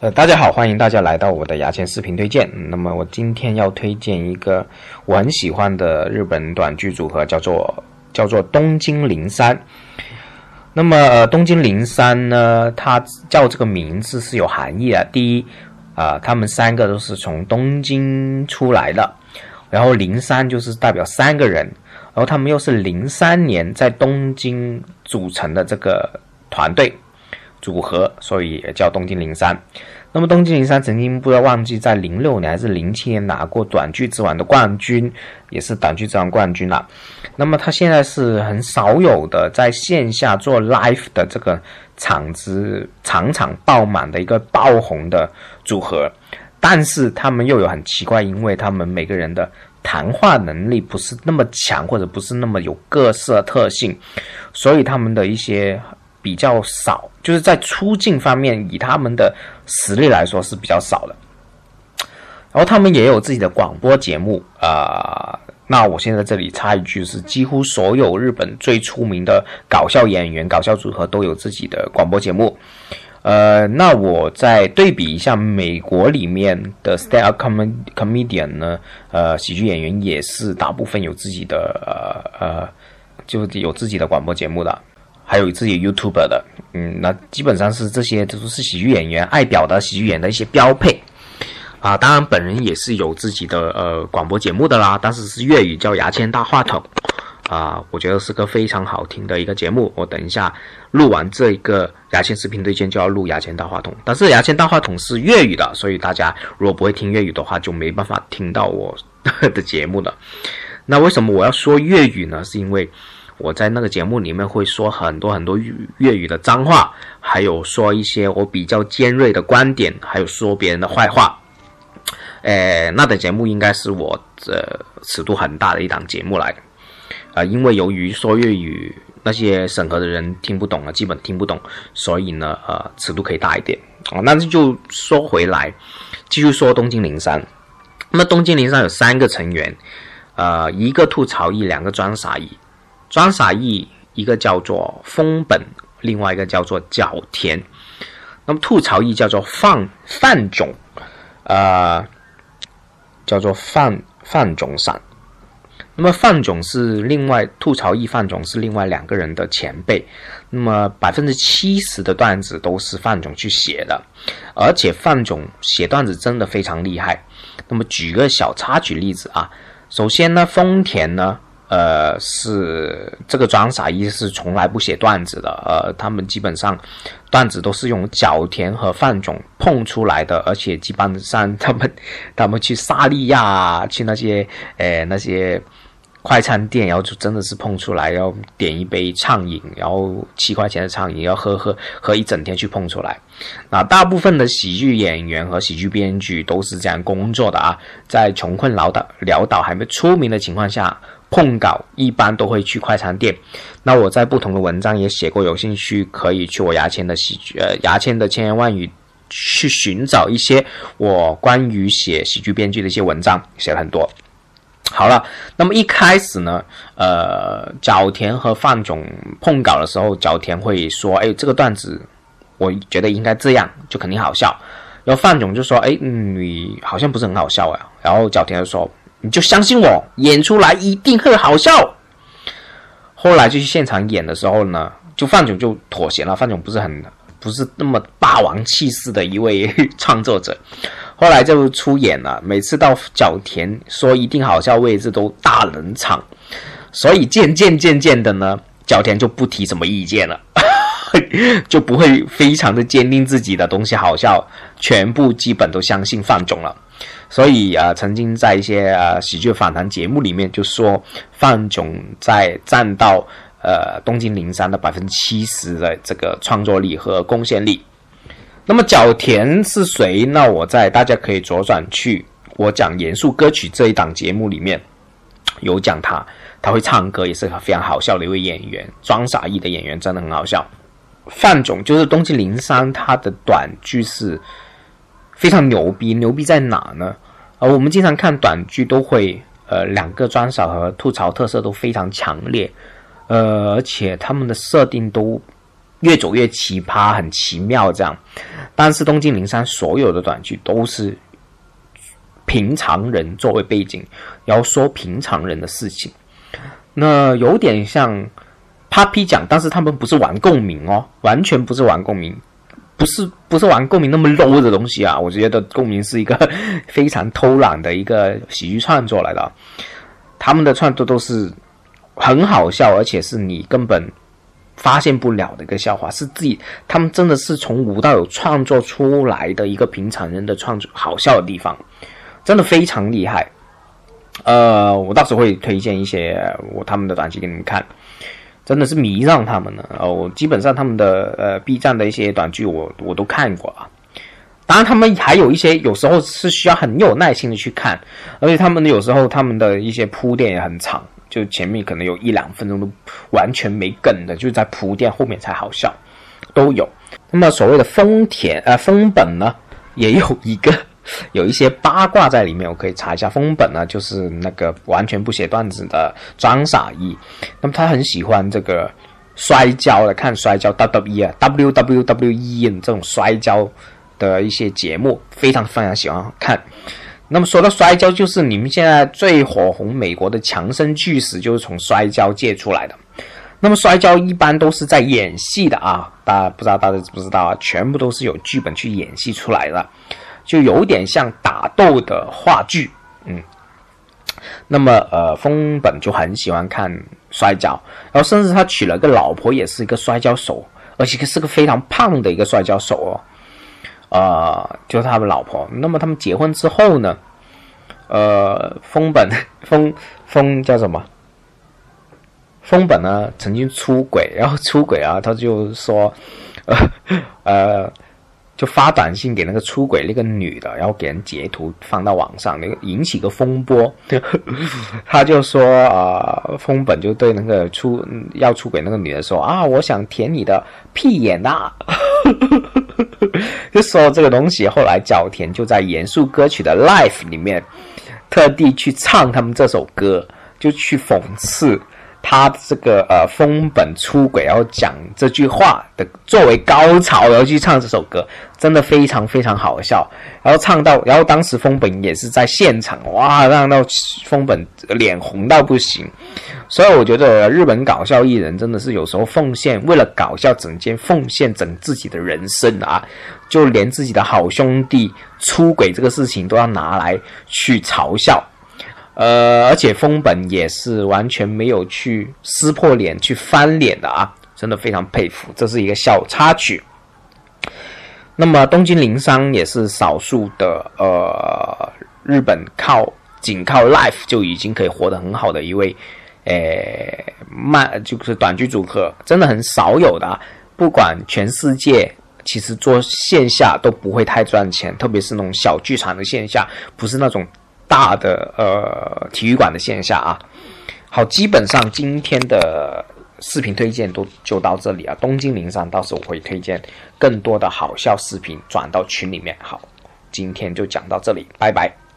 呃，大家好，欢迎大家来到我的牙签视频推荐。那么我今天要推荐一个我很喜欢的日本短剧组合，叫做叫做东京零三。那么呃，东京零三呢，它叫这个名字是有含义的。第一啊，他们三个都是从东京出来的，然后零三就是代表三个人，然后他们又是零三年在东京组成的这个团队。组合，所以也叫东京零三。那么东京零三曾经不要忘记，在零六年还是零七年拿过短剧之王的冠军，也是短剧之王冠军了。那么他现在是很少有的在线下做 live 的这个场子场场爆满的一个爆红的组合，但是他们又有很奇怪，因为他们每个人的谈话能力不是那么强，或者不是那么有各色特性，所以他们的一些。比较少，就是在出镜方面，以他们的实力来说是比较少的。然后他们也有自己的广播节目啊。那我现在这里插一句，是几乎所有日本最出名的搞笑演员、搞笑组合都有自己的广播节目。呃，那我再对比一下美国里面的 stand-up comedian 呢，呃，喜剧演员也是大部分有自己的呃呃，就有自己的广播节目的。还有自己 YouTube 的，嗯，那基本上是这些都是喜剧演员爱表达喜剧演员的一些标配啊。当然，本人也是有自己的呃广播节目的啦，但是是粤语叫牙签大话筒啊，我觉得是个非常好听的一个节目。我等一下录完这一个牙签视频推荐就要录牙签大话筒，但是牙签大话筒是粤语的，所以大家如果不会听粤语的话，就没办法听到我 的节目了。那为什么我要说粤语呢？是因为。我在那个节目里面会说很多很多粤语的脏话，还有说一些我比较尖锐的观点，还有说别人的坏话。呃，那的节目应该是我这尺度很大的一档节目来，啊，因为由于说粤语那些审核的人听不懂啊，基本听不懂，所以呢，呃，尺度可以大一点啊。那就说回来，继续说东京零三。那么东京零三有三个成员，呃，一个吐槽一，两个装傻一。装傻义一个叫做丰本，另外一个叫做角田。那么吐槽义叫做范范总，呃，叫做范范总散。那么范总是另外吐槽义范总是另外两个人的前辈。那么百分之七十的段子都是范总去写的，而且范总写段子真的非常厉害。那么举个小插曲例子啊，首先呢，丰田呢。呃，是这个装傻一是从来不写段子的，呃，他们基本上段子都是用角田和范总碰出来的，而且基本上他们他们去萨利亚去那些呃那些快餐店，然后就真的是碰出来，要点一杯畅饮，然后七块钱的畅饮要喝喝喝一整天去碰出来。那大部分的喜剧演员和喜剧编剧都是这样工作的啊，在穷困潦倒潦倒还没出名的情况下。碰稿一般都会去快餐店，那我在不同的文章也写过，有兴趣可以去我牙签的喜剧呃牙签的千言万语去寻找一些我关于写喜剧编剧的一些文章，写了很多。好了，那么一开始呢，呃，角田和范总碰稿的时候，角田会说：“哎，这个段子我觉得应该这样，就肯定好笑。”然后范总就说：“哎，你好像不是很好笑啊。”然后角田就说。你就相信我，演出来一定会好笑。后来就去现场演的时候呢，就范总就妥协了。范总不是很不是那么霸王气势的一位 创作者，后来就出演了。每次到角田说一定好笑位置都大冷场，所以渐渐渐渐的呢，角田就不提什么意见了，就不会非常的坚定自己的东西好笑，全部基本都相信范总了。所以啊，曾经在一些啊喜剧访谈节目里面就说，范总在占到呃东京零三的百分之七十的这个创作力和贡献力。那么角田是谁？那我在大家可以左转去我讲严肃歌曲这一档节目里面有讲他，他会唱歌，也是非常好笑的一位演员，装傻意的演员真的很好笑。范总就是东京零三，他的短剧是。非常牛逼，牛逼在哪呢？呃，我们经常看短剧都会，呃，两个装傻和吐槽特色都非常强烈，呃，而且他们的设定都越走越奇葩，很奇妙这样。但是东京零三所有的短剧都是平常人作为背景，要说平常人的事情，那有点像 Papi 讲，但是他们不是玩共鸣哦，完全不是玩共鸣，不是不是玩共鸣那么 low 的东西啊。我觉得共鸣是一个 非常偷懒的一个喜剧创作来的，他们的创作都是很好笑，而且是你根本。发现不了的一个笑话，是自己他们真的是从无到有创作出来的一个平常人的创作好笑的地方，真的非常厉害。呃，我到时候会推荐一些我他们的短剧给你们看，真的是迷上他们了。呃，我基本上他们的呃 B 站的一些短剧我我都看过啊。当然，他们还有一些有时候是需要很有耐心的去看，而且他们有时候他们的一些铺垫也很长。就前面可能有一两分钟都完全没梗的，就在铺垫后面才好笑，都有。那么所谓的丰田呃丰本呢，也有一个有一些八卦在里面，我可以查一下。丰本呢，就是那个完全不写段子的张傻一，那么他很喜欢这个摔跤的，看摔跤 W W E 啊，WWE 这种摔跤的一些节目，非常非常喜欢看。那么说到摔跤，就是你们现在最火红美国的强生巨石，就是从摔跤界出来的。那么摔跤一般都是在演戏的啊，大家不知道大家知不知道啊？全部都是有剧本去演戏出来的，就有点像打斗的话剧。嗯，那么呃，风本就很喜欢看摔跤，然后甚至他娶了个老婆，也是一个摔跤手，而且是个非常胖的一个摔跤手哦。呃，就是他们老婆。那么他们结婚之后呢？呃，丰本 丰丰叫什么？丰本呢曾经出轨，然后出轨啊，他就说，呃呃。就发短信给那个出轨那个女的，然后给人截图放到网上，那个引起个风波。他就说啊，风本就对那个出要出轨那个女的说啊，我想舔你的屁眼呐。就说这个东西，后来角田就在严肃歌曲的 Life 里面特地去唱他们这首歌，就去讽刺。他这个呃，封本出轨，然后讲这句话的作为高潮，然后去唱这首歌，真的非常非常好笑。然后唱到，然后当时封本也是在现场，哇，让到封本脸红到不行。所以我觉得日本搞笑艺人真的是有时候奉献，为了搞笑，整天奉献整自己的人生啊，就连自己的好兄弟出轨这个事情都要拿来去嘲笑。呃，而且封本也是完全没有去撕破脸、去翻脸的啊，真的非常佩服。这是一个小插曲。那么东京零商也是少数的呃，日本靠仅靠 life 就已经可以活得很好的一位，诶，漫就是短剧组合，真的很少有的。啊不管全世界，其实做线下都不会太赚钱，特别是那种小剧场的线下，不是那种。大的呃体育馆的线下啊，好，基本上今天的视频推荐都就到这里啊。东京零三，到时候我会推荐更多的好笑视频转到群里面。好，今天就讲到这里，拜拜。